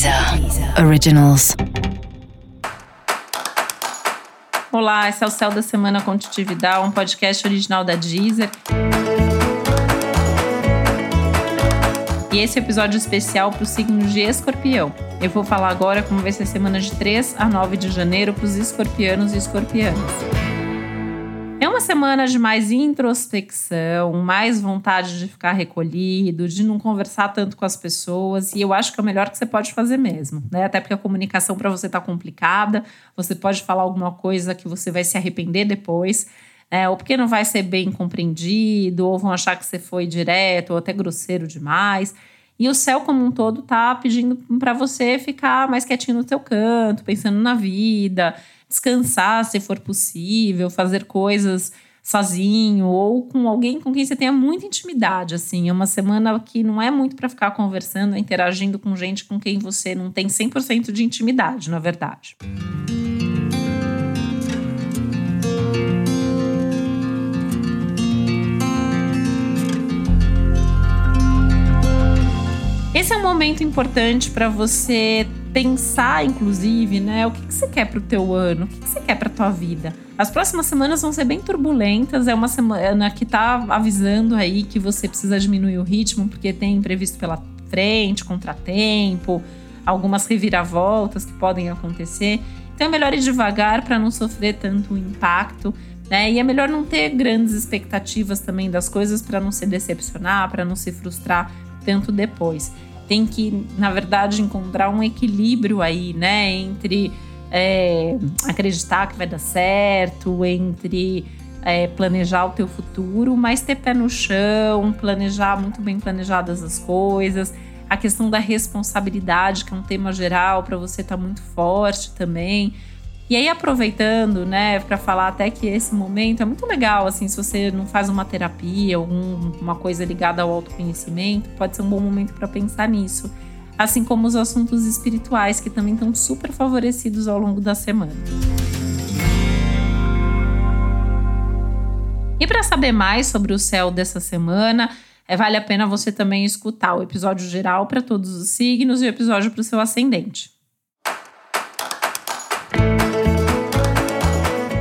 Deezer Originals. Olá, esse é o Céu da Semana Contitividade, um podcast original da Deezer. E esse é o episódio especial para o signo de escorpião. Eu vou falar agora como vai ser a semana de 3 a 9 de janeiro para os escorpianos e escorpianas. É uma semana de mais introspecção, mais vontade de ficar recolhido, de não conversar tanto com as pessoas, e eu acho que é o melhor que você pode fazer mesmo, né? Até porque a comunicação para você tá complicada, você pode falar alguma coisa que você vai se arrepender depois, né? Ou porque não vai ser bem compreendido, ou vão achar que você foi direto, ou até grosseiro demais. E o céu como um todo tá pedindo para você ficar mais quietinho no teu canto, pensando na vida, descansar se for possível, fazer coisas sozinho ou com alguém com quem você tenha muita intimidade, assim. É uma semana que não é muito para ficar conversando, interagindo com gente com quem você não tem 100% de intimidade, na verdade. Esse é um momento importante para você pensar, inclusive, né? O que, que você quer para o teu ano? O que, que você quer para tua vida? As próximas semanas vão ser bem turbulentas. É uma semana que tá avisando aí que você precisa diminuir o ritmo, porque tem imprevisto pela frente, contratempo, algumas reviravoltas que podem acontecer. Então é melhor ir devagar para não sofrer tanto impacto. Né? E é melhor não ter grandes expectativas também das coisas para não se decepcionar, para não se frustrar tanto depois tem que, na verdade, encontrar um equilíbrio aí, né? Entre é, acreditar que vai dar certo, entre é, planejar o teu futuro, mas ter pé no chão, planejar muito bem planejadas as coisas. A questão da responsabilidade, que é um tema geral para você tá muito forte também. E aí, aproveitando, né, para falar até que esse momento é muito legal, assim, se você não faz uma terapia, alguma coisa ligada ao autoconhecimento, pode ser um bom momento para pensar nisso. Assim como os assuntos espirituais, que também estão super favorecidos ao longo da semana. E para saber mais sobre o céu dessa semana, é, vale a pena você também escutar o episódio geral para todos os signos e o episódio para o seu ascendente.